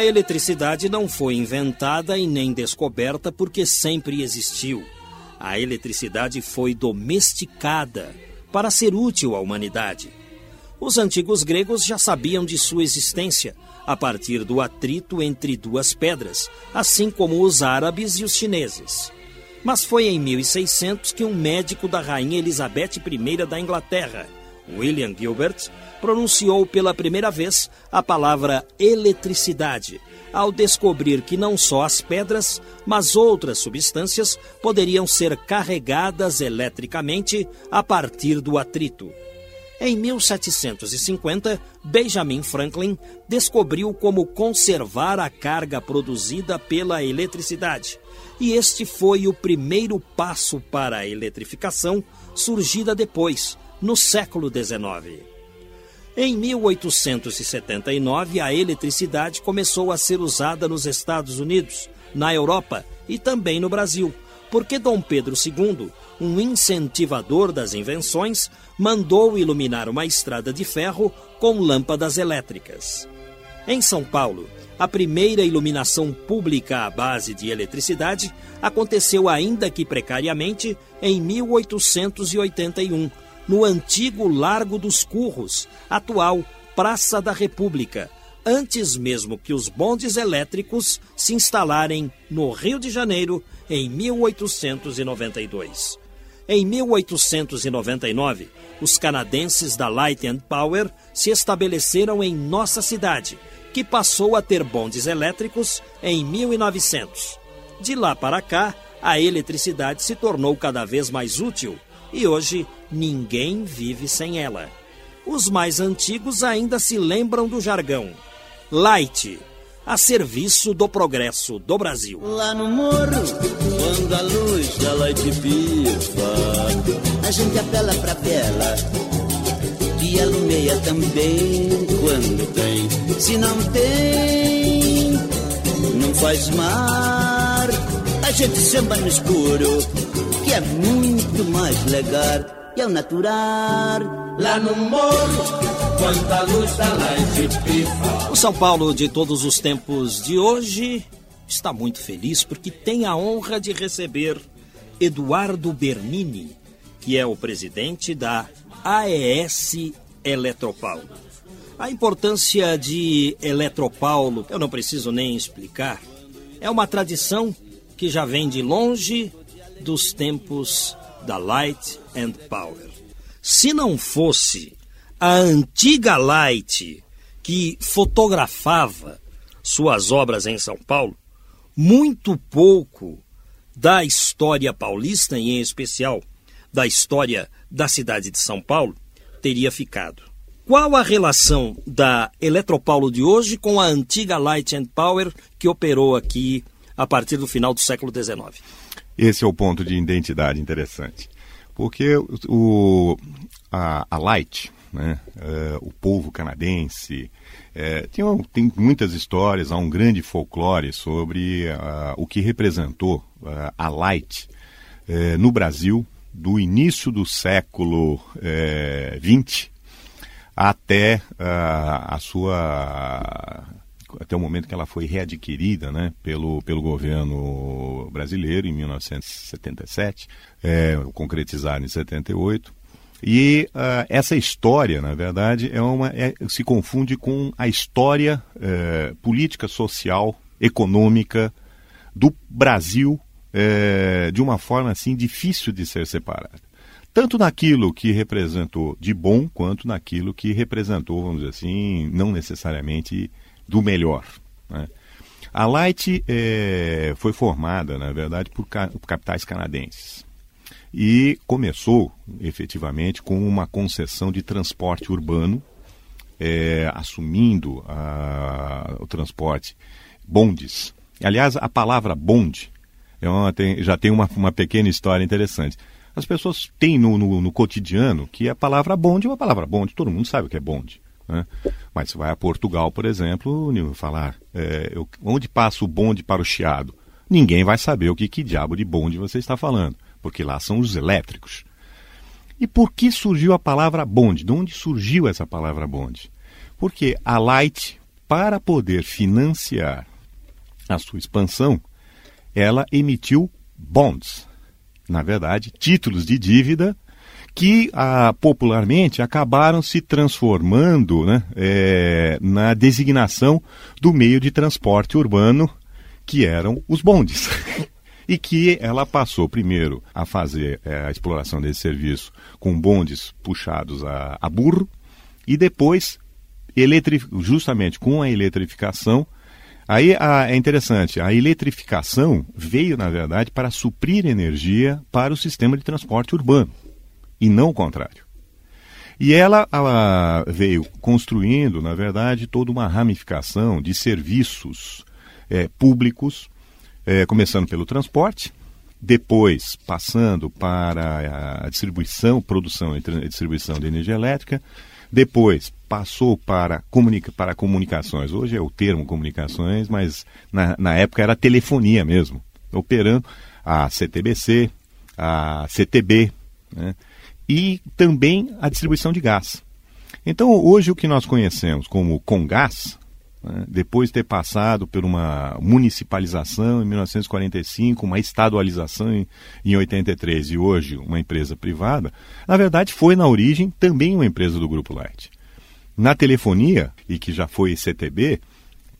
A eletricidade não foi inventada e nem descoberta porque sempre existiu. A eletricidade foi domesticada para ser útil à humanidade. Os antigos gregos já sabiam de sua existência a partir do atrito entre duas pedras, assim como os árabes e os chineses. Mas foi em 1600 que um médico da rainha Elizabeth I da Inglaterra, William Gilbert, pronunciou pela primeira vez a palavra eletricidade, ao descobrir que não só as pedras, mas outras substâncias poderiam ser carregadas eletricamente a partir do atrito. Em 1750, Benjamin Franklin descobriu como conservar a carga produzida pela eletricidade, e este foi o primeiro passo para a eletrificação, surgida depois, no século XIX. Em 1879, a eletricidade começou a ser usada nos Estados Unidos, na Europa e também no Brasil, porque Dom Pedro II, um incentivador das invenções, mandou iluminar uma estrada de ferro com lâmpadas elétricas. Em São Paulo, a primeira iluminação pública à base de eletricidade aconteceu, ainda que precariamente, em 1881 no antigo Largo dos Curros, atual Praça da República, antes mesmo que os bondes elétricos se instalarem no Rio de Janeiro em 1892. Em 1899, os canadenses da Light and Power se estabeleceram em nossa cidade, que passou a ter bondes elétricos em 1900. De lá para cá, a eletricidade se tornou cada vez mais útil e hoje ninguém vive sem ela. Os mais antigos ainda se lembram do jargão. Light, a serviço do progresso do Brasil. Lá no morro, quando a luz da Light pifa, a gente apela pra vela e alumeia também quando tem. Se não tem, não faz mar, a gente samba no escuro, é muito mais legal e ao natural lá no morro. Quanta luz da light pifa. O São Paulo de todos os tempos de hoje está muito feliz porque tem a honra de receber Eduardo Bernini, que é o presidente da AES Eletropaulo. A importância de Eletropaulo, eu não preciso nem explicar, é uma tradição que já vem de longe dos tempos da Light and Power. Se não fosse a antiga Light que fotografava suas obras em São Paulo, muito pouco da história paulista, e em especial da história da cidade de São Paulo, teria ficado. Qual a relação da Eletropaulo de hoje com a antiga Light and Power que operou aqui a partir do final do século XIX? Esse é o ponto de identidade interessante. Porque o, a, a Light, né, uh, o povo canadense, é, tem, tem, muitas histórias, há um grande folclore sobre uh, o que representou uh, a Light no Brasil do início do século XX até a sua até o momento que ela foi readquirida né, pelo, pelo governo brasileiro em 1977, é, concretizada em 78. E uh, essa história, na verdade, é uma, é, se confunde com a história é, política, social, econômica do Brasil é, de uma forma assim difícil de ser separada. Tanto naquilo que representou de bom, quanto naquilo que representou, vamos dizer assim, não necessariamente do melhor. Né? A Light é, foi formada, na verdade, por, ca por capitais canadenses e começou efetivamente com uma concessão de transporte urbano, é, assumindo a, o transporte bondes. Aliás, a palavra bonde é uma, tem, já tem uma, uma pequena história interessante. As pessoas têm no, no, no, cotidiano que a palavra bonde é uma palavra bonde, todo mundo sabe o que é bonde. Né? Mas vai a Portugal, por exemplo, falar é, eu, onde passa o bonde para o chiado. Ninguém vai saber o que, que diabo de bonde você está falando porque lá são os elétricos. E por que surgiu a palavra bonde? De onde surgiu essa palavra bonde? Porque a Light, para poder financiar a sua expansão, ela emitiu bonds, na verdade, títulos de dívida que ah, popularmente acabaram se transformando né, é, na designação do meio de transporte urbano, que eram os bondes. e que ela passou primeiro a fazer é, a exploração desse serviço com bondes puxados a, a burro e depois, justamente com a eletrificação, Aí a, é interessante, a eletrificação veio, na verdade, para suprir energia para o sistema de transporte urbano, e não o contrário. E ela a, veio construindo, na verdade, toda uma ramificação de serviços é, públicos é, começando pelo transporte, depois passando para a distribuição, produção e distribuição de energia elétrica, depois passou para, comunica, para comunicações. Hoje é o termo comunicações, mas na, na época era telefonia mesmo, operando a CTBC, a CTB, né? E também a distribuição de gás. Então, hoje o que nós conhecemos como Congás, né? depois de ter passado por uma municipalização em 1945, uma estadualização em, em 83 e hoje uma empresa privada, na verdade foi na origem também uma empresa do Grupo Light. Na telefonia, e que já foi CTB,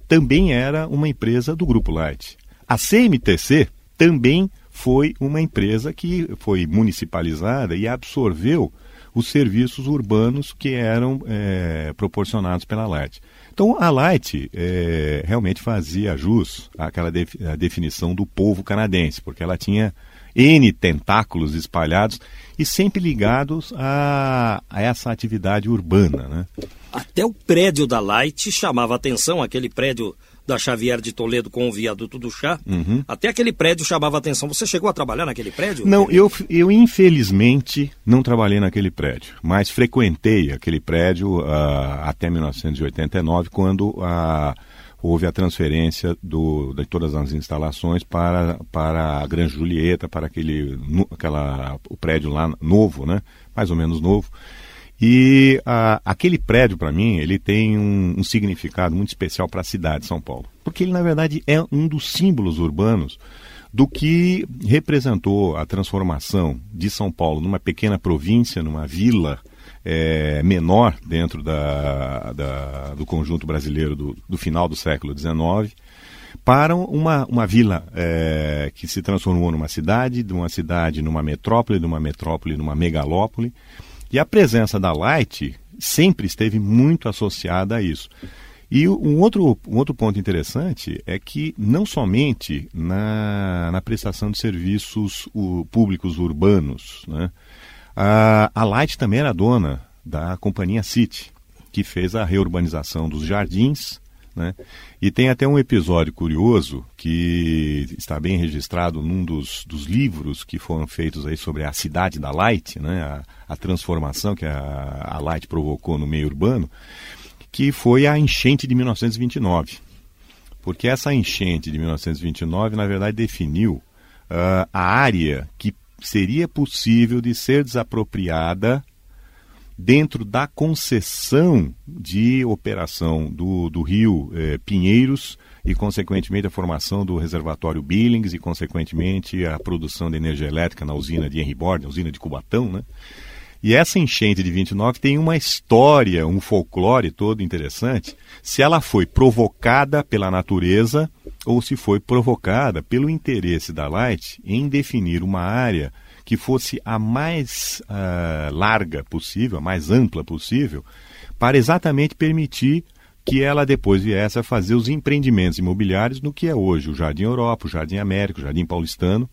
também era uma empresa do Grupo Light. A CMTC também foi uma empresa que foi municipalizada e absorveu os serviços urbanos que eram é, proporcionados pela Light. Então a Light é, realmente fazia jus àquela def, à definição do povo canadense, porque ela tinha N tentáculos espalhados e sempre ligados a, a essa atividade urbana. Né? Até o prédio da Light chamava atenção, aquele prédio da Xavier de Toledo com o viaduto do chá. Uhum. Até aquele prédio chamava atenção. Você chegou a trabalhar naquele prédio? Não, eu, eu infelizmente não trabalhei naquele prédio, mas frequentei aquele prédio uh, até 1989, quando uh, houve a transferência do, de todas as instalações para, para a Grande Julieta, para aquele aquela, o prédio lá novo, né? mais ou menos novo. E a, aquele prédio, para mim, ele tem um, um significado muito especial para a cidade de São Paulo. Porque ele, na verdade, é um dos símbolos urbanos do que representou a transformação de São Paulo numa pequena província, numa vila é, menor dentro da, da, do conjunto brasileiro do, do, final do século XIX, para uma, uma vila é, que se transformou numa cidade, de uma cidade numa metrópole, de uma metrópole numa megalópole. E a presença da Light sempre esteve muito associada a isso. E um outro, um outro ponto interessante é que não somente na, na prestação de serviços públicos urbanos, né, a, a Light também era dona da companhia City, que fez a reurbanização dos jardins né? E tem até um episódio curioso que está bem registrado num dos, dos livros que foram feitos aí sobre a cidade da Light, né? a, a transformação que a, a Light provocou no meio urbano, que foi a enchente de 1929. Porque essa enchente de 1929, na verdade, definiu uh, a área que seria possível de ser desapropriada dentro da concessão de operação do, do rio eh, Pinheiros e, consequentemente, a formação do reservatório Billings e, consequentemente, a produção de energia elétrica na usina de Henry Borden, usina de Cubatão, né? E essa enchente de 29 tem uma história, um folclore todo interessante, se ela foi provocada pela natureza ou se foi provocada pelo interesse da Light em definir uma área que fosse a mais uh, larga possível, a mais ampla possível, para exatamente permitir que ela depois viesse a fazer os empreendimentos imobiliários no que é hoje o Jardim Europa, o Jardim América, o Jardim Paulistano,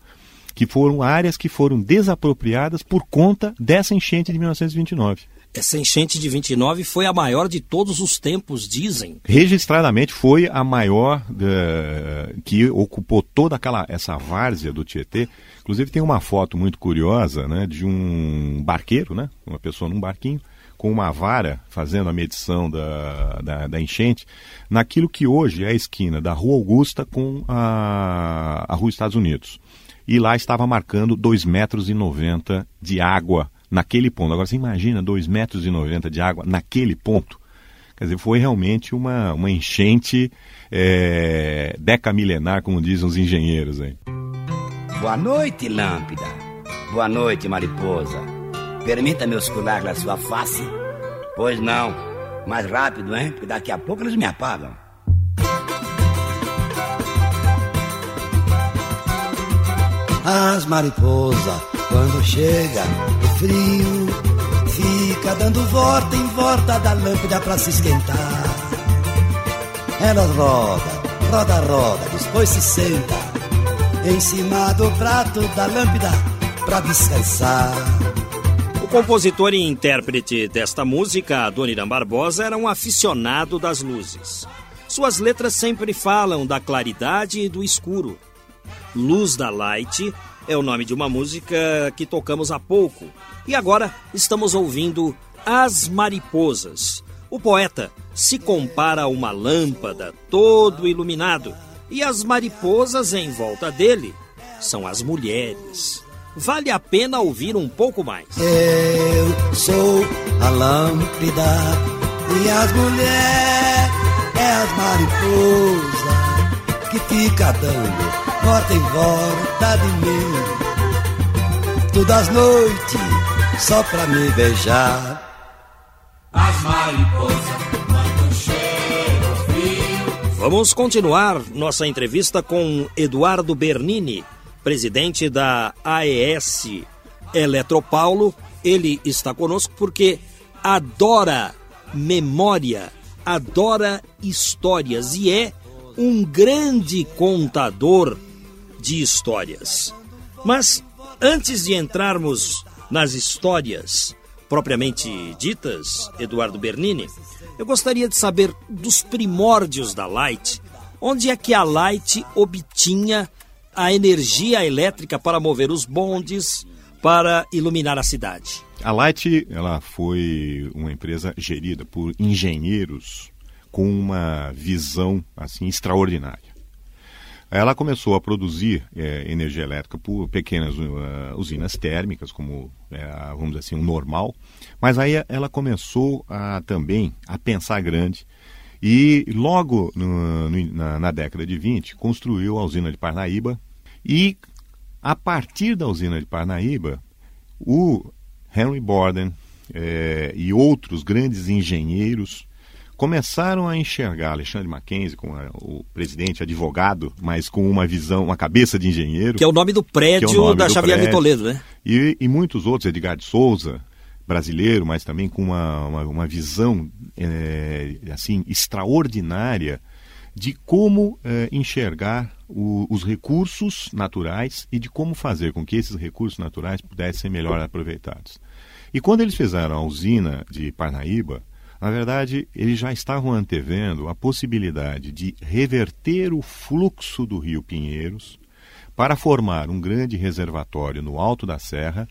que foram áreas que foram desapropriadas por conta dessa enchente de 1929. Essa enchente de 29 foi a maior de todos os tempos, dizem. Registradamente foi a maior uh, que ocupou toda aquela essa várzea do Tietê. Inclusive tem uma foto muito curiosa, né, de um barqueiro, né, uma pessoa num barquinho com uma vara fazendo a medição da, da, da, enchente naquilo que hoje é a esquina da Rua Augusta com a, a Rua Estados Unidos. E lá estava marcando 2,90 metros de água naquele ponto. Agora você imagina 2,90 metros e de água naquele ponto. Quer dizer, foi realmente uma, uma enchente é, decamilenar, como dizem os engenheiros aí. Boa noite, Lâmpida. Boa noite, mariposa. Permita-me oscular a sua face? Pois não. Mais rápido, hein? Porque daqui a pouco eles me apagam. As mariposas quando chega o frio, fica dando volta em volta da lâmpada pra se esquentar. Elas roda, roda, roda, depois se senta em cima do prato da lâmpada pra descansar. O compositor e intérprete desta música, Adoniran Barbosa, era um aficionado das luzes. Suas letras sempre falam da claridade e do escuro. Luz da Light é o nome de uma música que tocamos há pouco. E agora estamos ouvindo As Mariposas. O poeta se compara a uma lâmpada todo iluminado e as mariposas em volta dele são as mulheres. Vale a pena ouvir um pouco mais. Eu sou a lâmpada e as mulheres é as mariposas que fica dando volta em volta de mim. Todas as noites, só pra me beijar. As mariposas quando chega o frio. Vamos continuar nossa entrevista com Eduardo Bernini, presidente da AES Eletropaulo. Ele está conosco porque adora memória, adora histórias e é um grande contador de histórias. Mas antes de entrarmos nas histórias propriamente ditas, Eduardo Bernini, eu gostaria de saber dos primórdios da Light, onde é que a Light obtinha a energia elétrica para mover os bondes, para iluminar a cidade. A Light, ela foi uma empresa gerida por engenheiros com uma visão assim extraordinária. Ela começou a produzir é, energia elétrica por pequenas uh, usinas térmicas, como é, vamos dizer assim, o um normal, mas aí ela começou a, também a pensar grande e logo no, no, na, na, década de 20 construiu a usina de Parnaíba e a partir da usina de Parnaíba o Henry Borden é, e outros grandes engenheiros começaram a enxergar Alexandre Mackenzie como o presidente, advogado, mas com uma visão, uma cabeça de engenheiro. Que é o nome do prédio é nome da do Xavier prédio, Toledo, né? E, e, muitos outros, Edgar de Souza, brasileiro, mas também com uma, uma, uma visão é, assim extraordinária de como é, enxergar o, os recursos naturais e de como fazer com que esses recursos naturais pudessem ser melhor aproveitados. E quando eles fizeram a usina de Parnaíba, na verdade, eles já estavam antevendo a possibilidade de reverter o fluxo do rio Pinheiros para formar um grande reservatório no alto da serra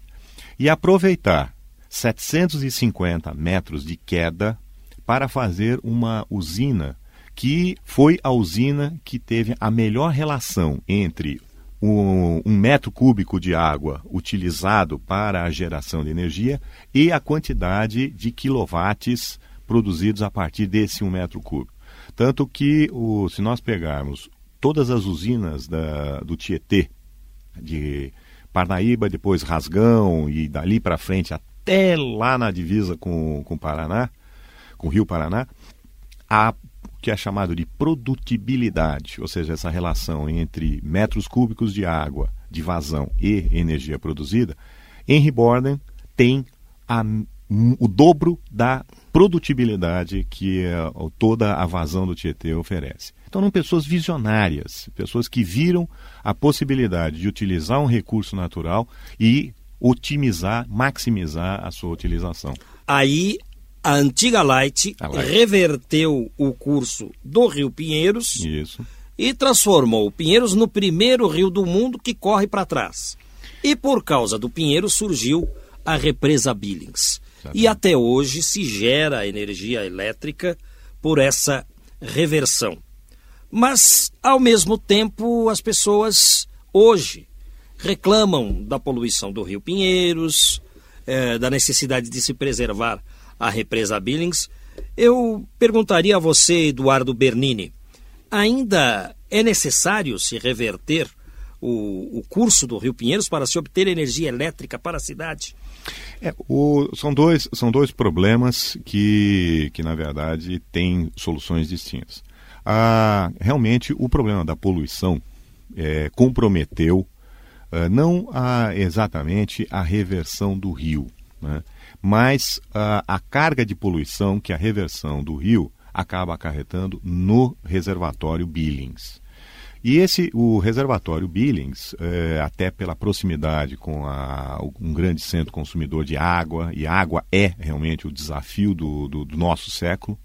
e aproveitar 750 metros de queda para fazer uma usina que foi a usina que teve a melhor relação entre um, metro cúbico de água utilizado para a geração de energia e a quantidade de quilowatts produzidos a partir desse um metro cúbico. Tanto que, o, se nós pegarmos todas as usinas da, do Tietê, de Parnaíba, depois Rasgão e dali para frente até lá na divisa com, com Paraná, com o Rio Paraná, há o que é chamado de produtibilidade, ou seja, essa relação entre metros cúbicos de água de vazão e energia produzida, Henry Borden tem a o dobro da produtibilidade que uh, toda a vazão do Tietê oferece. Então, eram pessoas visionárias, pessoas que viram a possibilidade de utilizar um recurso natural e otimizar, maximizar a sua utilização. Aí a antiga Light, A Light. reverteu o curso do Rio Pinheiros Isso. e transformou o Pinheiros no primeiro rio do mundo que corre para trás. E por causa do Pinheiros surgiu a represa Billings. E até hoje se gera energia elétrica por essa reversão. Mas, ao mesmo tempo, as pessoas hoje reclamam da poluição do Rio Pinheiros, eh, da necessidade de se preservar a represa Billings. Eu perguntaria a você, Eduardo Bernini, ainda é necessário se reverter o, o curso do Rio Pinheiros para se obter energia elétrica para a cidade? É, o- são, dois, são dois problemas que, que, na verdade, têm soluções distintas. Realmente, o problema da poluição é, comprometeu ah, não a, exatamente a reversão do rio, né, mas a carga de poluição que a reversão do rio acaba acarretando no reservatório Billings. E esse, o reservatório Billings, eh, até pela proximidade com a- um grande centro consumidor de água, e água é realmente o desafio do, do- do nosso século,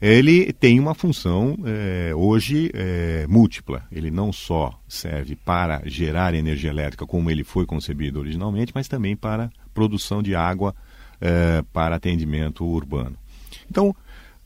ele tem uma função eh, hoje eh, múltipla. Ele não só serve para gerar energia elétrica como ele foi concebido originalmente, mas também para produção de água eh, para atendimento urbano. Então,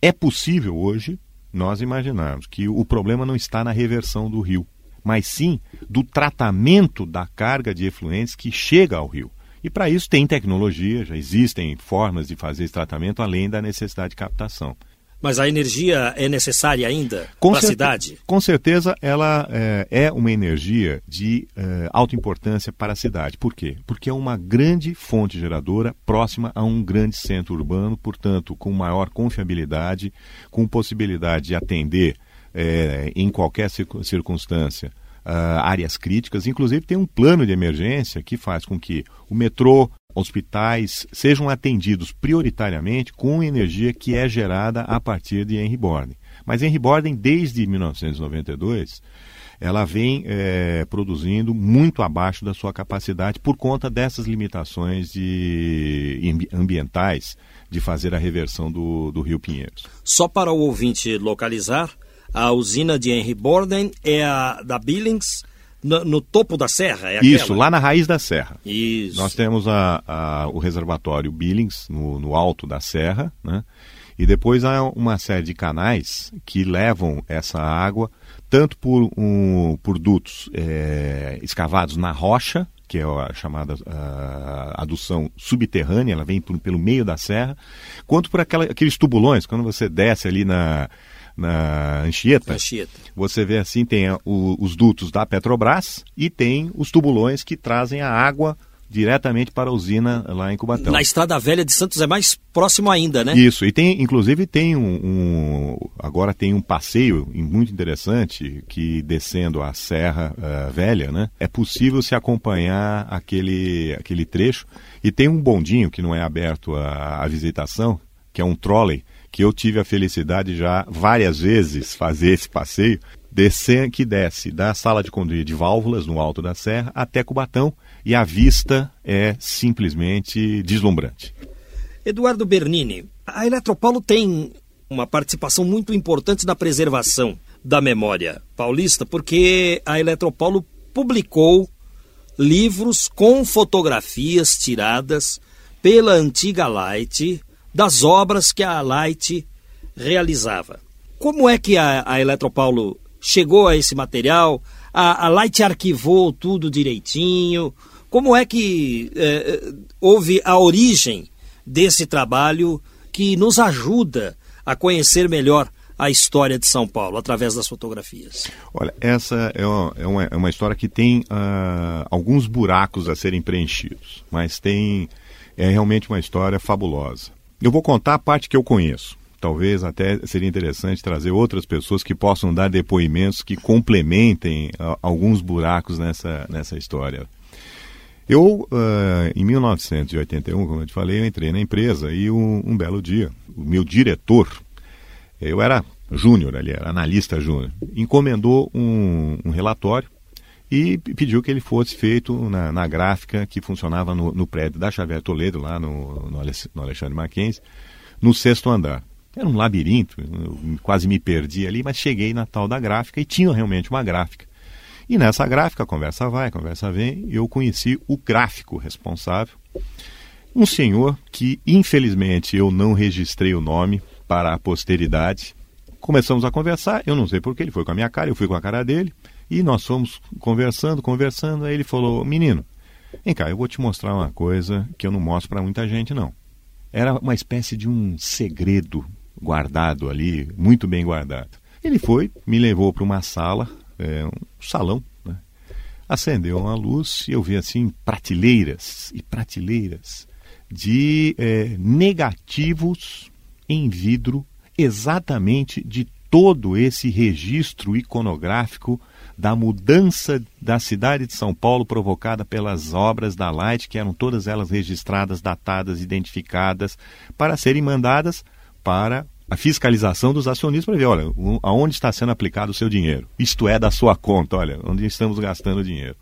é possível hoje nós imaginarmos que o problema não está na reversão do rio, mas sim do tratamento da carga de efluentes que chega ao rio. E para isso tem tecnologia, já existem formas de fazer esse tratamento além da necessidade de captação. Mas a energia é necessária ainda para a cidade? Com certeza ela é, é uma energia de é, alta importância para a cidade. Por quê? Porque é uma grande fonte geradora próxima a um grande centro urbano, portanto, com maior confiabilidade, com possibilidade de atender é, em qualquer circun- circunstância ah, áreas críticas. Inclusive, tem um plano de emergência que faz com que o metrô, hospitais sejam atendidos prioritariamente com energia que é gerada a partir de Henry Borden. Mas Henry Borden, desde 1992, ela vem eh, produzindo muito abaixo da sua capacidade por conta dessas limitações de, ambi- ambientais de fazer a reversão do, do Rio Pinheiros. Só para o ouvinte localizar, a usina de Henry Borden é a da Billings, no, no topo da serra, é aquela? Isso, lá na raiz da serra. Isso. Nós temos a- a- o reservatório Billings, no, no alto da serra, né? e depois há uma série de canais que levam essa água tanto por, um, por dutos eh, escavados na rocha, que é a chamada ah, adução subterrânea, ela vem por- pelo meio da serra, quanto por aquela- aqueles tubulões, quando você desce ali na, na Anchieta, Anchieta. você vê assim, tem o- os dutos da Petrobras e tem os tubulões que trazem a água diretamente para a usina lá em Cubatão. Na Estrada Velha de Santos é mais próximo ainda, né? Isso, e tem, inclusive tem um, um- agora tem um passeio muito interessante que descendo a Serra eh, Velha, né? É possível se acompanhar aquele, aquele trecho e tem um bondinho que não é aberto à, à visitação, que é um trolley, que eu tive a felicidade já várias vezes fazer esse passeio, descer, que desce da sala de conduir de válvulas no alto da serra até Cubatão e a vista é simplesmente deslumbrante. Eduardo Bernini, a Eletropaulo tem uma participação muito importante na preservação da memória paulista, porque a Eletropaulo publicou livros com fotografias tiradas pela antiga Light das obras que a Light realizava. Como é que a, a Eletropaulo chegou a esse material? A, a Light arquivou tudo direitinho? Como é que eh, houve a origem desse trabalho que nos ajuda a conhecer melhor a história de São Paulo através das fotografias? Olha, essa é uma, é uma, é história que tem ah, alguns buracos a serem preenchidos, mas tem é realmente uma história fabulosa. Eu vou contar a parte que eu conheço. Talvez até seria interessante trazer outras pessoas que possam dar depoimentos que complementem ah, alguns buracos nessa, nessa história. Eu, uh, em 1981, como eu te falei, eu entrei na empresa e um, um belo dia, o meu diretor, eu era júnior ali, era analista júnior, encomendou um, um, relatório e pediu que ele fosse feito na, na gráfica que funcionava no, no, prédio da Xavier Toledo, lá no, no Alexandre Mackenzie, no sexto andar. Era um labirinto, quase me perdi ali, mas cheguei na tal da gráfica e tinha realmente uma gráfica. E nessa gráfica, conversa vai, conversa vem, eu conheci o gráfico responsável, um senhor que, infelizmente, eu não registrei o nome para a posteridade. Começamos a conversar, eu não sei porque ele foi com a minha cara, eu fui com a cara dele, e nós fomos conversando, conversando, aí ele falou, menino, vem cá, eu vou te mostrar uma coisa que eu não mostro para muita gente, não. Era uma espécie de um segredo guardado ali, muito bem guardado. Ele foi, me levou para uma sala, é, um salão, né? acendeu uma luz e eu vi assim prateleiras e prateleiras de é, negativos em vidro, exatamente de todo esse registro iconográfico da mudança da cidade de São Paulo provocada pelas obras da Light, que eram todas elas registradas, datadas, identificadas, para serem mandadas para a fiscalização dos acionistas para ver, olha, aonde está sendo aplicado o seu dinheiro. Isto é da sua conta, olha, onde estamos gastando o dinheiro.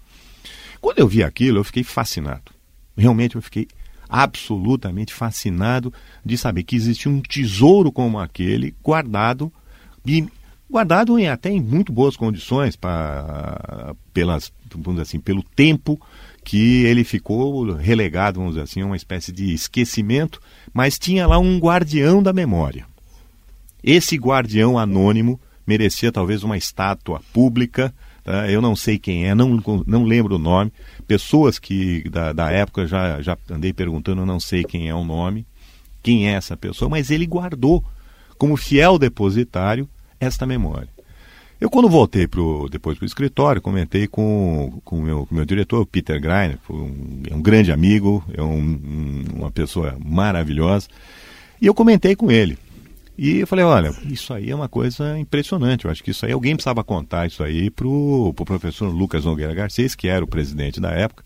Quando eu vi aquilo, eu fiquei fascinado. Realmente eu fiquei absolutamente fascinado de saber que existia um tesouro como aquele guardado e guardado em até em muito boas condições para pelas vamos assim pelo tempo que ele ficou relegado vamos dizer assim a uma espécie de esquecimento mas tinha lá um guardião da memória esse guardião anônimo merecia talvez uma estátua pública. Tá? Eu não sei quem é, não, não lembro o nome. Pessoas que da, da época já, já andei perguntando, eu não sei quem é o nome, quem é essa pessoa, mas ele guardou como fiel depositário esta memória. Eu, quando voltei pro, depois para o escritório, comentei com, com o meu, com meu diretor, Peter Greiner, um, é um grande amigo, é um, um, uma pessoa maravilhosa, e eu comentei com ele. E eu falei, olha, isso aí é uma coisa impressionante. Eu acho que isso aí alguém precisava contar isso aí pro, pro professor Lucas Nogueira Garcês, que era o presidente da época.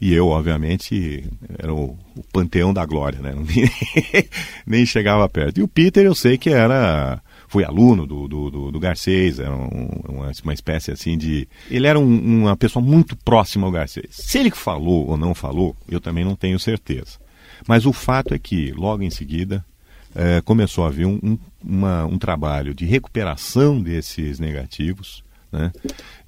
E eu, obviamente, era o, o panteão da glória, né? Nem chegava perto. E o Peter, eu sei que era foi aluno do, do, do, do Garcês, era um, uma, uma espécie assim de. Ele era um, uma pessoa muito próxima ao Garcês. Se ele falou ou não falou, eu também não tenho certeza. Mas o fato é que, logo em seguida, é, começou a haver um, um, uma, um trabalho de recuperação desses negativos, né?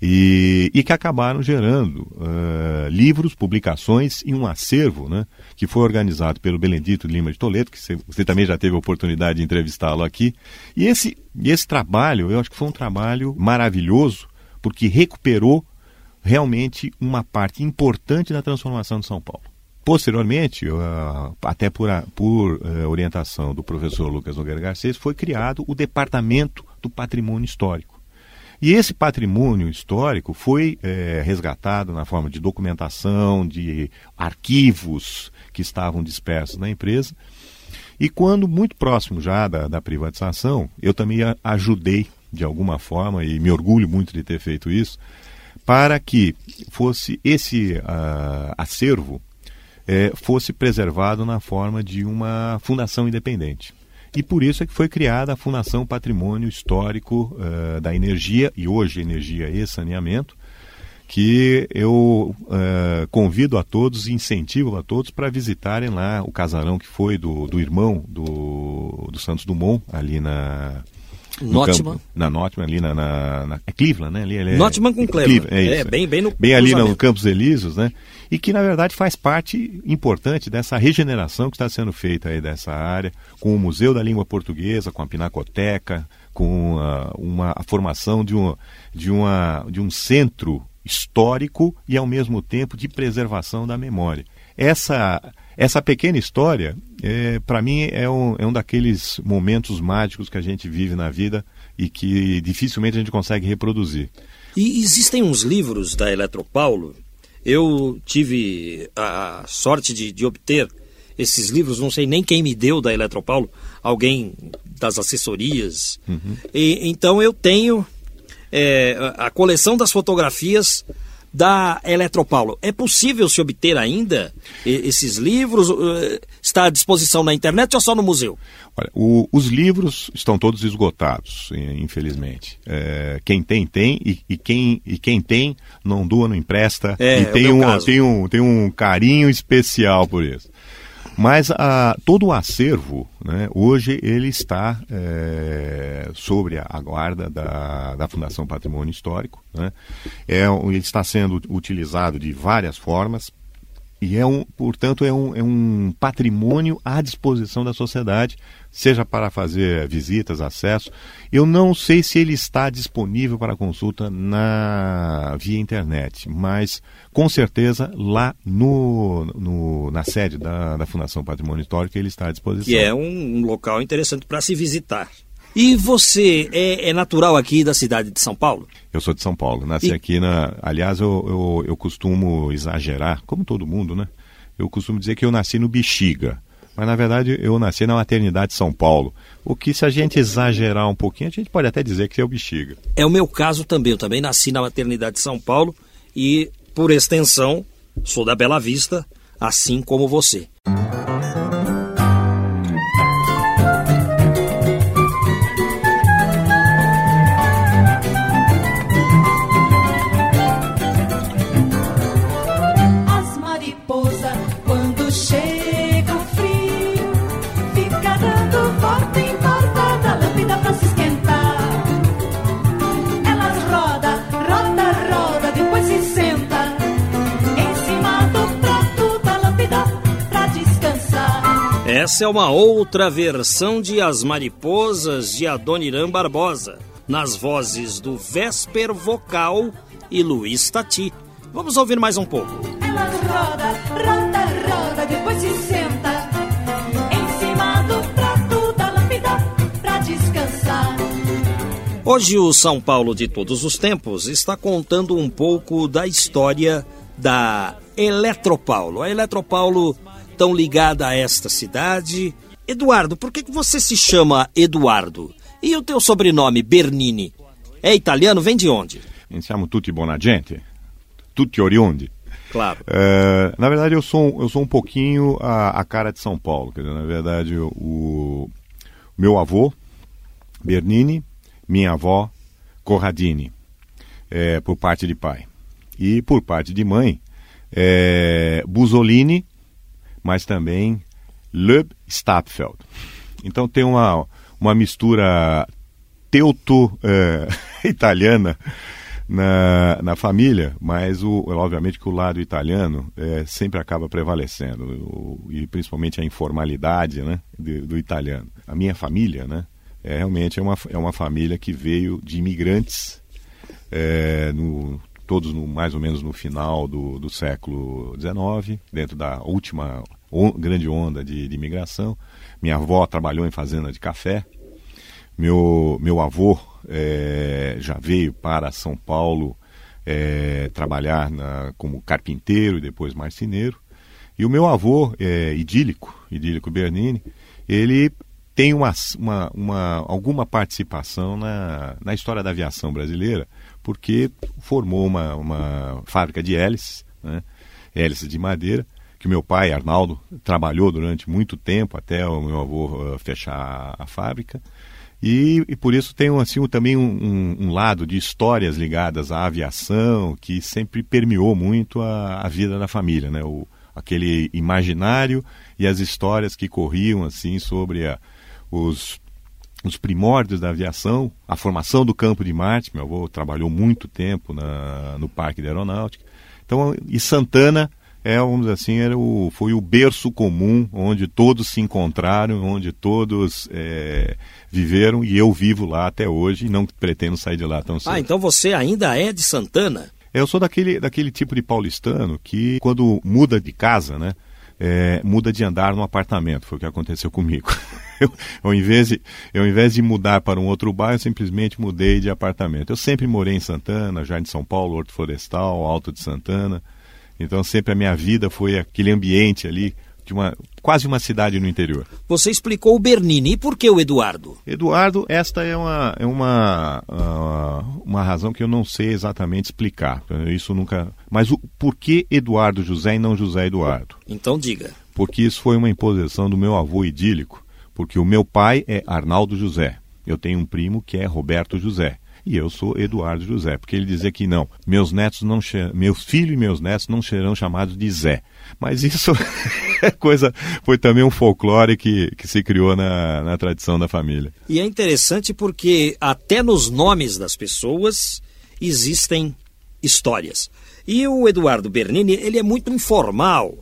E, e, que acabaram gerando uh, livros, publicações e um acervo né? que foi organizado pelo Benedito Lima de Toledo, que você, você também já teve a oportunidade de entrevistá-lo aqui. E esse, esse trabalho, eu acho que foi um trabalho maravilhoso, porque recuperou realmente uma parte importante da transformação de São Paulo. Posteriormente, uh, até por, por uh, orientação do professor Lucas Nogueira Garcês, foi criado o Departamento do Patrimônio Histórico. E esse patrimônio histórico foi eh, resgatado na forma de documentação, de arquivos que estavam dispersos na empresa. E quando muito próximo já da, da privatização, eu também ajudei de alguma forma, e me orgulho muito de ter feito isso, para que fosse esse uh, acervo é, fosse preservado na forma de uma fundação independente. E por isso é que foi criada a Fundação Patrimônio Histórico uh, da Energia, e hoje Energia e Saneamento, que eu uh, convido a todos, incentivo a todos para visitarem lá o casarão que foi do, do irmão do, do Santos Dumont, ali na, Notman. na Notman, ali na, na, na, É Cleveland, né? Ali, é, Notman com Cleveland. Cleveland é, é, bem, bem no Bem ali no Campos Elíseos, né? E que, na verdade, faz parte importante dessa regeneração que está sendo feita aí dessa área, com o Museu da Língua Portuguesa, com a Pinacoteca, com a, uma, a formação de, um, de, uma, de um centro histórico e, ao mesmo tempo, de preservação da memória. Essa essa pequena história, é, para mim, é um, é um daqueles momentos mágicos que a gente vive na vida e que dificilmente a gente consegue reproduzir. E existem uns livros da Eletropaulo. Eu tive a sorte de, de obter esses livros, não sei nem quem me deu da Eletropaulo, alguém das assessorias. Uhum. E, então eu tenho é, a coleção das fotografias da Eletropaulo. É possível se obter ainda esses livros? Uh, está à disposição na internet ou só no museu? Olha, o, os livros estão todos esgotados, infelizmente. É, quem tem, tem, e, e, quem, e quem tem, não doa, não empresta, é, e é tem, um, tem, um, tem um carinho especial por isso. Mas a, todo o acervo, né, hoje, ele está é, sobre a guarda da, da Fundação Patrimônio Histórico. Né? É, ele está sendo utilizado de várias formas e é um, portanto, é um, é um patrimônio à disposição da sociedade, seja para fazer visitas, acesso. Eu não sei se ele está disponível para consulta na via internet, mas com certeza lá no, no na sede da, da Fundação Patrimônio Histórico ele está à disposição. Que é um, um local interessante para se visitar. E você é, é, natural aqui da cidade de São Paulo? Eu sou de São Paulo. Nasci e... aqui na. Aliás, eu, eu, eu, costumo exagerar, como todo mundo, né? Eu costumo dizer que eu nasci no Bexiga. Mas na verdade eu nasci na maternidade de São Paulo. O que, se a gente exagerar um pouquinho, a gente pode até dizer que é o Bexiga. É o meu caso também. Eu também nasci na maternidade de São Paulo e, por extensão, sou da Bela Vista, assim como você. Essa é uma outra versão de As Mariposas de Adoniran Barbosa, nas vozes do Vesper Vocal e Luiz Tati. Vamos ouvir mais um pouco. Ela roda, roda, roda, depois se senta em cima do prato da lâmpada pra descansar. Hoje o São Paulo de todos os tempos está contando um pouco da história da Eletropaulo. A Eletropaulo tão ligada a esta cidade. Eduardo, por que, você se chama Eduardo? E o teu sobrenome, Bernini? É italiano? Vem de onde? Siamo tutti buona gente, tutti oriundi. Claro. É, na verdade, eu sou, eu sou um pouquinho a, a cara de São Paulo. Dizer, na verdade, o, o meu avô, Bernini, minha avó, Corradini, é, por parte de pai. E por parte de mãe, é, Busolini mas também Le Stapfeld. Então tem uma, uma mistura teuto-italiana é, na, na família, mas o, obviamente que o lado italiano é, sempre acaba prevalecendo, o, e principalmente a informalidade né, do, do, italiano. A minha família né, é, realmente é uma, é uma família que veio de imigrantes é, no, todos no, mais ou menos no final do, do século XIX, dentro da última on, grande onda de, de imigração. Minha avó trabalhou em fazenda de café. Meu, meu avô é, já veio para São Paulo é, trabalhar na, como carpinteiro e depois marceneiro. E o meu avô, é, idílico, idílico Bernini, ele tem uma, uma, uma, alguma participação na, na história da aviação brasileira, porque formou uma, uma fábrica de hélices, né, hélices de madeira, que meu pai, Arnaldo, trabalhou durante muito tempo até o meu avô uh, fechar a fábrica. E, e, por isso tem assim, também um, um, um, lado de histórias ligadas à aviação que sempre permeou muito a, a vida da família, né? O, aquele imaginário e as histórias que corriam assim sobre a, os, os primórdios da aviação, a formação do campo de Marte. Meu avô trabalhou muito tempo na, no Parque da Aeronáutica. Então, e Santana é, vamos dizer assim, era o, foi o berço comum onde todos se encontraram, onde todos é, viveram e eu vivo lá até hoje e não pretendo sair de lá tão cedo. Ah, então você ainda é de Santana? Eu sou daquele, daquele tipo de paulistano que quando muda de casa, né, é, muda de andar no apartamento, foi o que aconteceu comigo. Eu, ao, invés de, eu, ao invés de mudar para um outro bairro, simplesmente mudei de apartamento. Eu sempre morei em Santana, Jardim de São Paulo, Horto Florestal, Alto de Santana. Então sempre a minha vida foi aquele ambiente ali de uma quase uma cidade no interior. Você explicou o Bernini. E por que o Eduardo? Eduardo, esta é uma, é uma, uh, uma razão que eu não sei exatamente explicar. Isso nunca. Mas o por que Eduardo José e não José Eduardo? Então diga. Porque isso foi uma imposição do meu avô idílico. Porque o meu pai é Arnaldo José. Eu tenho um primo que é Roberto José e eu sou Eduardo José, porque ele dizia que não, meus netos não meus filhos e meus netos não serão chamados de Zé. Mas isso é coisa, foi também um folclore que, que se criou na, na tradição da família. E é interessante porque até nos nomes das pessoas existem histórias. E o Eduardo Bernini, ele é muito informal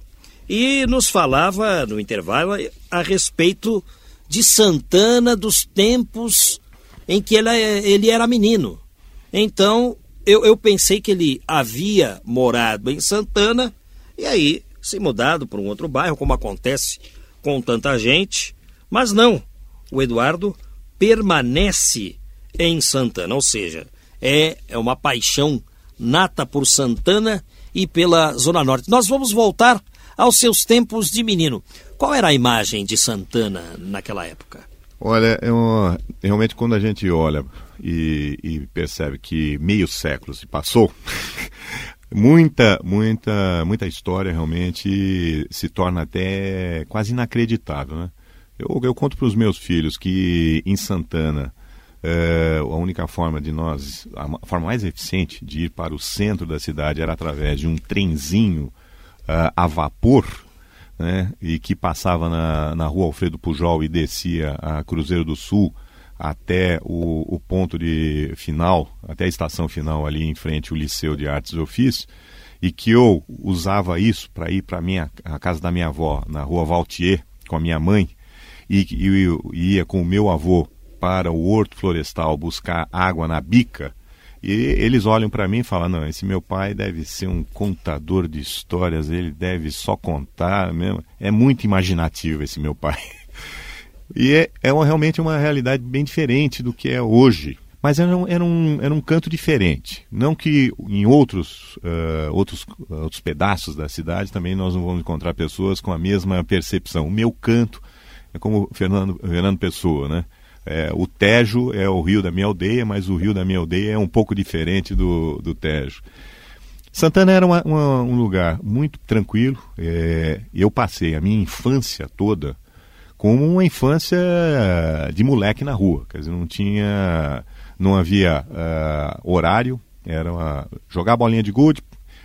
e nos falava no intervalo a respeito de Santana dos tempos em que ele, ele era menino. Então, eu, eu pensei que ele havia morado em Santana e aí se mudado para um outro bairro, como acontece com tanta gente. Mas não, o Eduardo permanece em Santana, ou seja, é, é uma paixão nata por Santana e pela Zona Norte. Nós vamos voltar aos seus tempos de menino. Qual era a imagem de Santana naquela época? Olha, é uma, realmente quando a gente olha e, e, percebe que meio século se passou, muita, muita, muita história realmente se torna até quase inacreditável, né? Eu, eu conto para os meus filhos que em Santana é, a única forma de nós, a forma mais eficiente de ir para o centro da cidade era através de um trenzinho uh, a vapor né, e que passava na, na rua Alfredo Pujol e descia a Cruzeiro do Sul até o, o ponto de final, até a estação final ali em frente ao Liceu de Artes e Ofícios, e que eu usava isso para ir para a casa da minha avó, na rua Valtier, com a minha mãe, e, e, ia com o meu avô para o Horto Florestal buscar água na bica, e eles olham para mim e falam: não, esse meu pai deve ser um contador de histórias, ele deve só contar mesmo. É muito imaginativo esse meu pai. E é, é uma, realmente uma realidade bem diferente do que é hoje. Mas era um, era um, era um canto diferente. Não que em outros, uh, outros, outros pedaços da cidade também nós não vamos encontrar pessoas com a mesma percepção. O meu canto é como Fernando, Fernando Pessoa, né? É, o Tejo é o rio da minha aldeia, mas o rio da minha aldeia é um pouco diferente do, do Tejo. Santana era uma, uma, um lugar muito tranquilo. É, eu passei a minha infância toda como uma infância de moleque na rua. Quer dizer, não tinha, não havia uh, horário. Era uma, jogar bolinha de gude,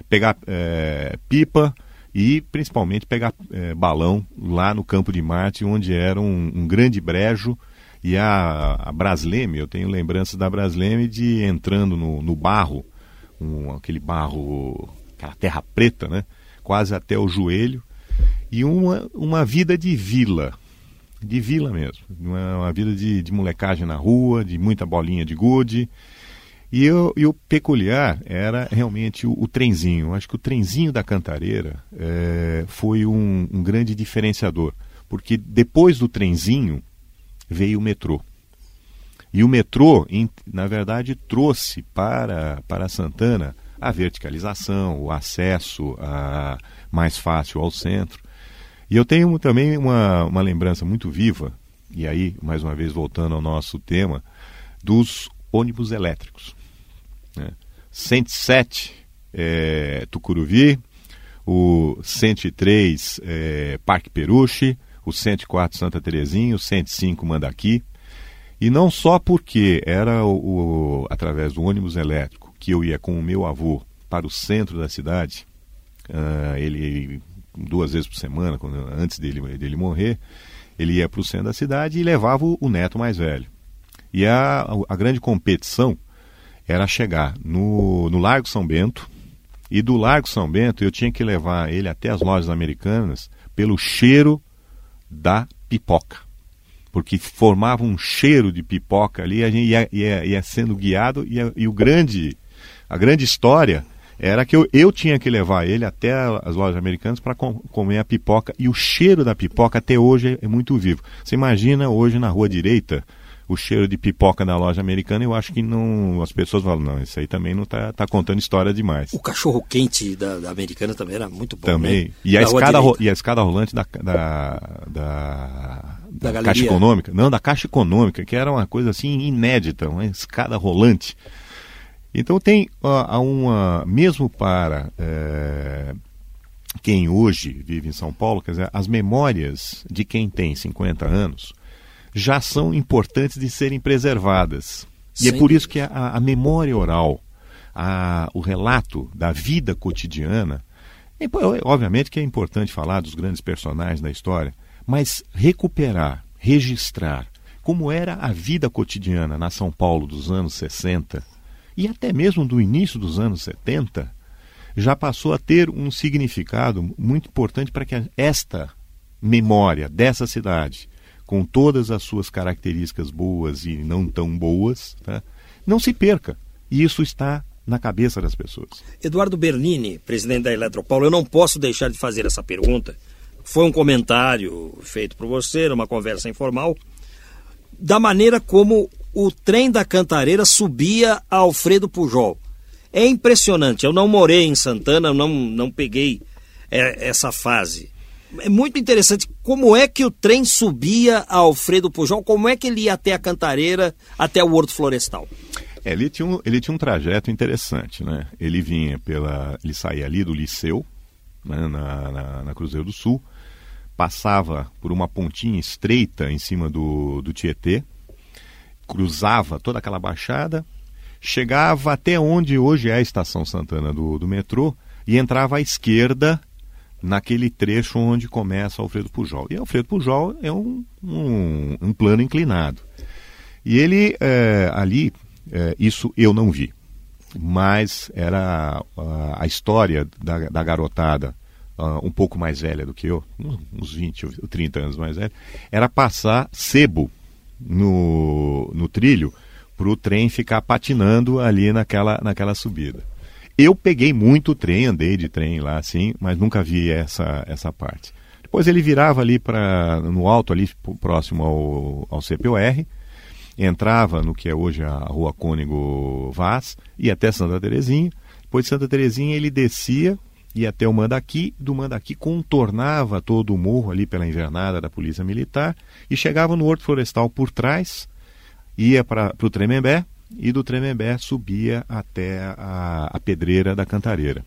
pegar é, pipa e principalmente pegar é, balão lá no Campo de Marte, onde era um, um grande brejo e a, a Brasleme, eu tenho lembranças da Brasleme de entrando no, no barro, um, aquele barro, aquela terra preta, né? Quase até o joelho. E uma, uma vida de vila, de vila mesmo. Uma, uma vida de, de molecagem na rua, de muita bolinha de gude. E, eu, e o peculiar era realmente o, o trenzinho. Acho que o trenzinho da Cantareira é, foi um, um grande diferenciador. Porque depois do trenzinho, veio o metrô. E o metrô, na verdade, trouxe para, para Santana a verticalização, o acesso a, mais fácil ao centro. E eu tenho também uma, uma lembrança muito viva, e aí, mais uma vez, voltando ao nosso tema, dos ônibus elétricos. Né? 107 é, Tucuruvi, o 103 é, Parque Peruche, o 104 Santa Terezinha, o 105 Mandaqui. E não só porque era o, o, através do ônibus elétrico que eu ia com o meu avô para o centro da cidade, uh, ele duas vezes por semana, quando, antes dele, dele morrer, ele ia para o centro da cidade e levava o, o neto mais velho. E a, a grande competição era chegar no, no Largo São Bento, e do Largo São Bento eu tinha que levar ele até as lojas americanas pelo cheiro da pipoca. Porque formava um cheiro de pipoca ali, a gente ia, ia, ia sendo guiado, e, o grande, a grande história era que eu, eu tinha que levar ele até as lojas americanas para com, comer a pipoca, e o cheiro da pipoca até hoje é, é muito vivo. Você imagina hoje na rua direita, o cheiro de pipoca na loja americana, eu acho que não. As pessoas falam, não, isso aí também não está tá contando história demais. O cachorro quente da, da americana também era muito bom. Também. Né? E, a Da escada, e a escada rolante da, da, da, da galeria. Caixa Econômica. Não, da Caixa Econômica, que era uma coisa assim inédita, uma escada rolante. Então tem há uma. Mesmo para eh, quem hoje vive em São Paulo, quer dizer, as memórias de quem tem 50 anos já são importantes de serem preservadas. E é Sem por isso que a, a memória oral, a- o relato da vida cotidiana, é, é, obviamente que é importante falar dos grandes personagens da história, mas recuperar, registrar como era a vida cotidiana na São Paulo dos anos 60 e até mesmo do início dos anos 70, já passou a ter um significado muito importante para que esta memória dessa cidade, com todas as suas características boas e não tão boas, tá, não se perca. E isso está na cabeça das pessoas. Eduardo Bernini, presidente da Eletropaulo, eu não posso deixar de fazer essa pergunta. Foi um comentário feito por você, numa conversa informal, da maneira como o trem da Cantareira subia a Alfredo Pujol. É impressionante. Eu não morei em Santana, não, não peguei é, essa fase. É muito interessante como é que o trem subia a Alfredo Pujol, como é que ele ia até a Cantareira, até o Horto Florestal. É, ele, tinha um, ele tinha um trajeto interessante, né? Ele vinha pela. Ele saía ali do Liceu, né, na, na, na Cruzeiro do Sul, passava por uma pontinha estreita em cima do, do Tietê, cruzava toda aquela baixada, chegava até onde hoje é a estação Santana do, do metrô e entrava à esquerda naquele trecho onde começa Alfredo Pujol. E Alfredo Pujol é um, um, um plano inclinado. E ele eh, ali, eh, isso eu não vi, mas era ah, a história da, da garotada ah, um pouco mais velha do que eu, uns 20 ou 30 anos mais velha, era passar sebo no, no trilho para o trem ficar patinando ali naquela, naquela subida. Eu peguei muito trem, andei de trem lá assim, mas nunca vi essa, essa parte. Depois ele virava ali para no alto, ali próximo ao, ao CPOR, entrava no que é hoje a Rua Cônigo Vaz, ia até Santa Terezinha. Depois de Santa Terezinha ele descia, ia até o Mandaqui, do Mandaqui contornava todo o morro ali pela invernada da Polícia Militar e chegava no Horto Florestal por trás, ia para o Tremembé e do Tremembé subia até a, a Pedreira da Cantareira.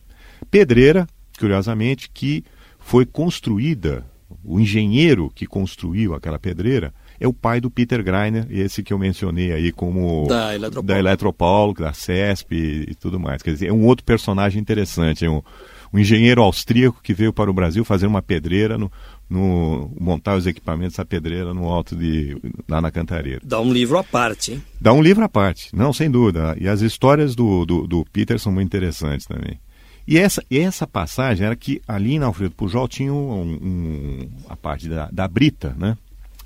Pedreira, curiosamente, que foi construída, o engenheiro que construiu aquela pedreira é o pai do Peter Greiner, esse que eu mencionei aí como Da Eletropaulo. da Eletropaulo, da CESP e, e tudo mais. Quer dizer, é um outro personagem interessante, é um, um engenheiro austríaco que veio para o Brasil fazer uma pedreira, no, no- montar os equipamentos da pedreira no alto de lá na Cantareira. Dá um livro à parte, hein? Dá um livro à parte, não, sem dúvida. E as histórias do, do, do Peter são muito interessantes também. E essa, essa passagem era que ali na Alfredo Pujol tinha um, um- a parte da, da brita, né?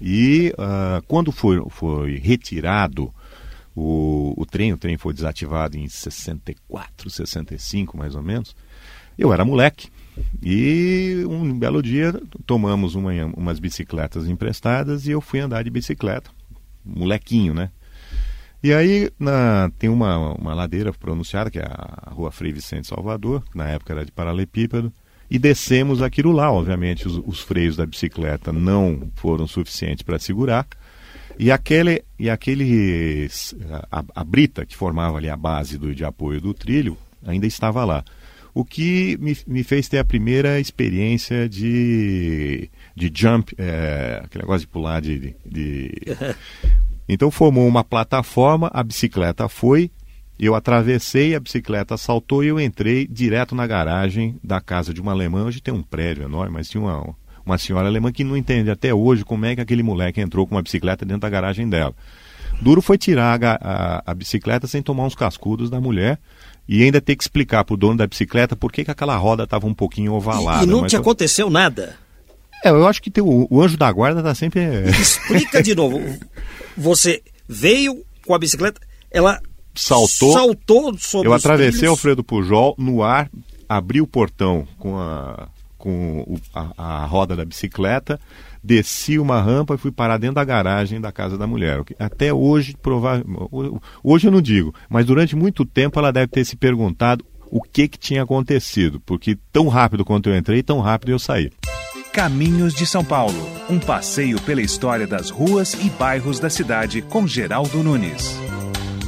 E ah, quando foi, foi retirado o, o trem, o trem foi desativado em 64, 65 mais ou menos, eu era moleque. E um belo dia tomamos uma, umas bicicletas emprestadas e eu fui andar de bicicleta. Molequinho, né? E aí na- tem uma, uma ladeira pronunciada, que é a Rua Frei Vicente Salvador, que na época era de paralelepípedo, e descemos aquilo lá. Obviamente, os, os freios da bicicleta não foram suficientes para segurar. E aquele, e aqueles, a, a brita que formava ali a base do, de apoio do trilho ainda estava lá. O que me, me fez ter a primeira experiência de, de jump, é, aquele negócio de pular de- de- então formou uma plataforma, a bicicleta foi, eu atravessei, a bicicleta saltou e eu entrei direto na garagem da casa de uma alemã. Hoje tem um prédio enorme, mas tinha uma, uma senhora alemã que não entende até hoje como é que aquele moleque entrou com uma bicicleta dentro da garagem dela. Duro foi tirar a, a- a bicicleta sem tomar uns cascudos da mulher e ainda ter que explicar pro dono da bicicleta por que, que aquela roda estava um pouquinho ovalada. E, e não te eu- aconteceu nada. É, eu acho que tem o, o anjo da guarda tá sempre. é, Explica de novo. Você veio com a bicicleta, ela Saltou. saltou sobre Eu atravessei trilhos. Alfredo Pujol no ar, abri o portão com a, com o, a, a, roda da bicicleta, desci uma rampa e fui parar dentro da garagem da casa da mulher. Até hoje, provavelmente. Hoje eu não digo, mas durante muito tempo ela deve ter se perguntado o que, que tinha acontecido, porque tão rápido quanto eu entrei, tão rápido eu saí. Caminhos de São Paulo, um passeio pela história das ruas e bairros da cidade com Geraldo Nunes.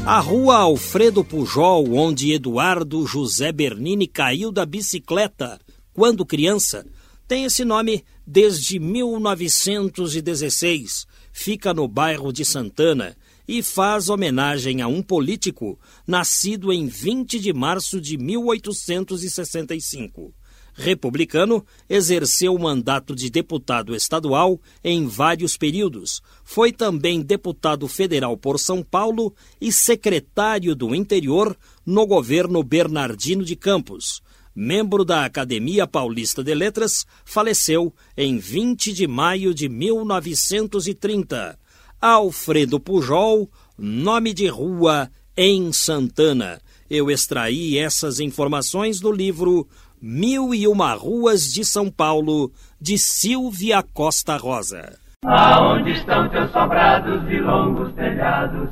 A rua Alfredo Pujol, onde Eduardo José Bernini caiu da bicicleta quando criança, tem esse nome desde 1916. Fica no bairro de Santana e faz homenagem a um político nascido em 20 de março de 1865. Republicano, exerceu o mandato de deputado estadual em vários períodos. Foi também deputado federal por São Paulo e secretário do Interior no governo Bernardino de Campos. Membro da Academia Paulista de Letras, faleceu em 20 de maio de 1930. Alfredo Pujol, nome de rua em Santana. Eu extraí essas informações do livro Mil e Uma Ruas de São Paulo, de Silvia Costa Rosa. Aonde estão teus sobrados e longos telhados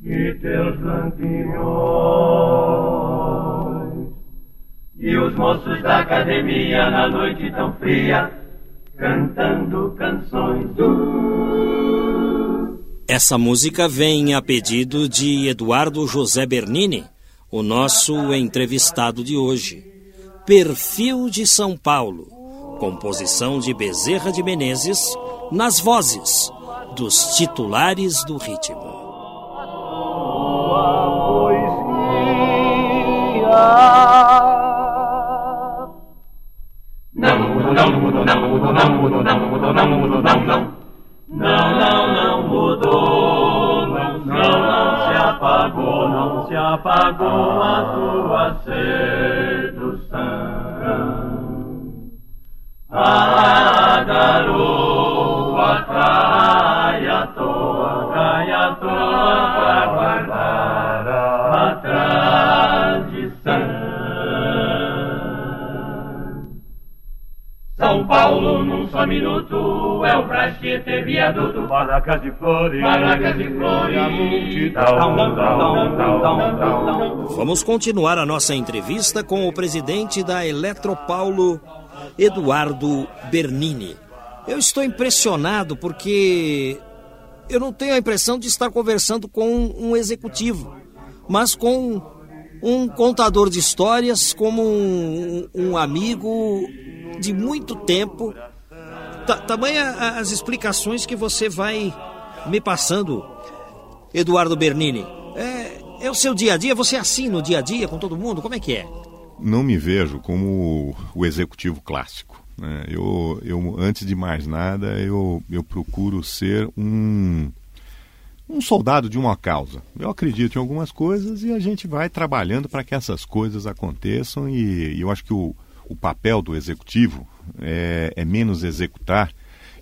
e teus lampiões? E os moços da academia na noite tão fria, cantando canções do essa música vem a pedido de Eduardo José Bernini, o nosso entrevistado de hoje. Perfil de São Paulo, composição de Bezerra de Menezes, nas vozes dos titulares do ritmo. Não, não, não, não, não, não, não, não, não. Não, não, não mudou, não, não, não se apagou, não se apagou a tua sedução. A garoa cai à toa, cai à toa Paulo num só minuto é o Praxete viaduto. Barracas de flores, barracas de flores, a multidão. Vamos continuar a nossa entrevista com o presidente da Eletropaulo, Eduardo Bernini. Eu estou impressionado porque eu não tenho a impressão de estar conversando com um executivo, mas com um contador de histórias, como um, um amigo de muito tempo. tamanha as explicações que você vai me passando, Eduardo Bernini. É, é o seu dia a dia? Você é assim no dia a dia com todo mundo? Como é que é? Não me vejo como o executivo clássico. Né? Eu, eu, antes de mais nada, eu, eu procuro ser um, um soldado de uma causa. Eu acredito em algumas coisas e a gente vai trabalhando para que essas coisas aconteçam e, e eu acho que o, o papel do executivo é, é menos executar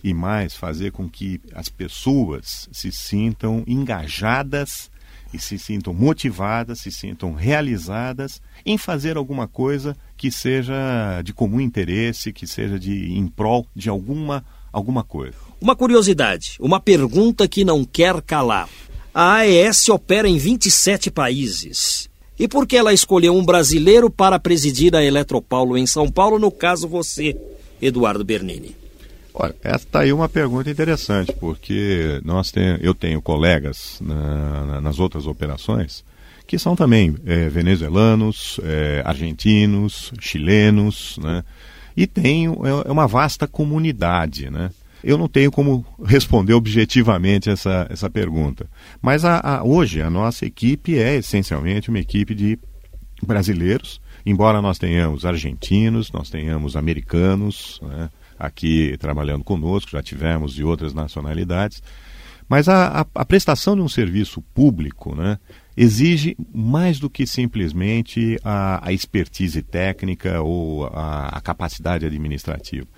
e mais fazer com que as pessoas se sintam engajadas e se sintam motivadas, se sintam realizadas em fazer alguma coisa que seja de comum interesse, que seja de em prol de alguma alguma coisa. Uma curiosidade, uma pergunta que não quer calar. A AES opera em 27 países e por que ela escolheu um brasileiro para presidir a Eletropaulo em São Paulo, no caso você, Eduardo Bernini? Olha, está aí uma pergunta interessante, porque nós tem, eu tenho colegas na, nas outras operações que são também é, venezuelanos, é, argentinos, chilenos, né? E tem é, é uma vasta comunidade, né? Eu não tenho como responder objetivamente essa, essa pergunta. Mas a, a, hoje a nossa equipe é essencialmente uma equipe de brasileiros, embora nós tenhamos argentinos, nós tenhamos americanos né, aqui trabalhando conosco, já tivemos de outras nacionalidades. Mas a, a, a, prestação de um serviço público né, exige mais do que simplesmente a, a expertise técnica ou a, a capacidade administrativa.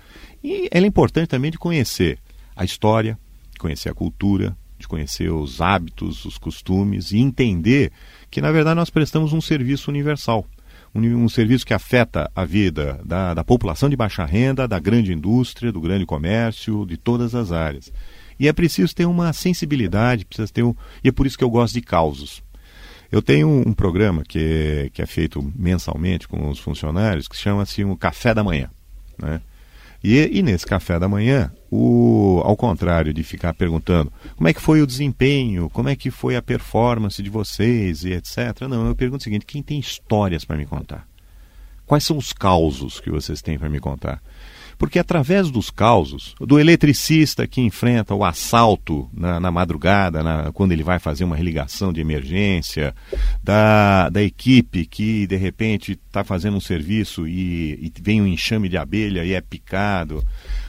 E ela é importante também de conhecer a história, conhecer a cultura, de conhecer os hábitos, os costumes e entender que, na verdade, nós prestamos um serviço universal. um, um serviço que afeta a vida da, da população de baixa renda, da grande indústria, do grande comércio, de todas as áreas. E é preciso ter uma sensibilidade, precisa ter um, e é por isso que eu gosto de causos. Eu tenho um, programa que que é feito mensalmente com os funcionários que chama-se um Café da Manhã. Né? E, e, nesse café da manhã, o, ao contrário de ficar perguntando como é que foi o desempenho, como é que foi a performance de vocês e etc. Não, eu pergunto o seguinte: quem tem histórias para me contar? Quais são os causos que vocês têm para me contar? Porque através dos causos, do eletricista que enfrenta o assalto na, na madrugada, na, quando ele vai fazer uma religação de emergência, da, da equipe que de repente está fazendo um serviço e, e vem um enxame de abelha e é picado,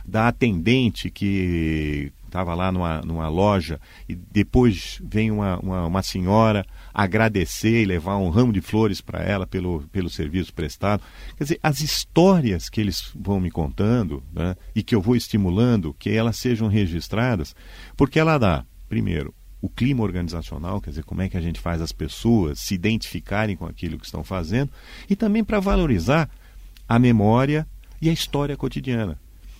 da atendente que estava lá numa, numa loja e depois vem uma, uma, uma, senhora agradecer e levar um ramo de flores para ela pelo, pelo serviço prestado. Quer dizer, as histórias que eles vão me contando né, e que eu vou estimulando que elas sejam registradas, porque ela dá, primeiro, o clima organizacional, quer dizer, como é que a gente faz as pessoas se identificarem com aquilo que estão fazendo, e também para valorizar a memória e a história cotidiana.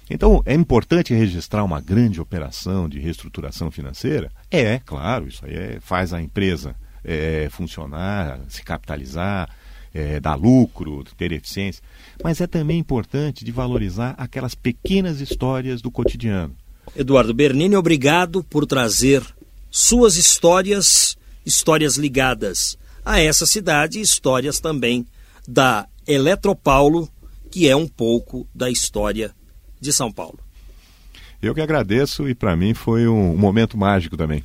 Então, é importante registrar uma grande operação de reestruturação financeira? É, claro, isso aí é, faz a empresa é, funcionar, se capitalizar, é, dar lucro, ter eficiência. Mas é também importante de valorizar aquelas pequenas histórias do cotidiano. Eduardo Bernini, obrigado por trazer suas histórias, histórias ligadas a essa cidade, histórias também da Eletropaulo, que é um pouco da história de São Paulo. Eu que agradeço e para mim foi um momento mágico também.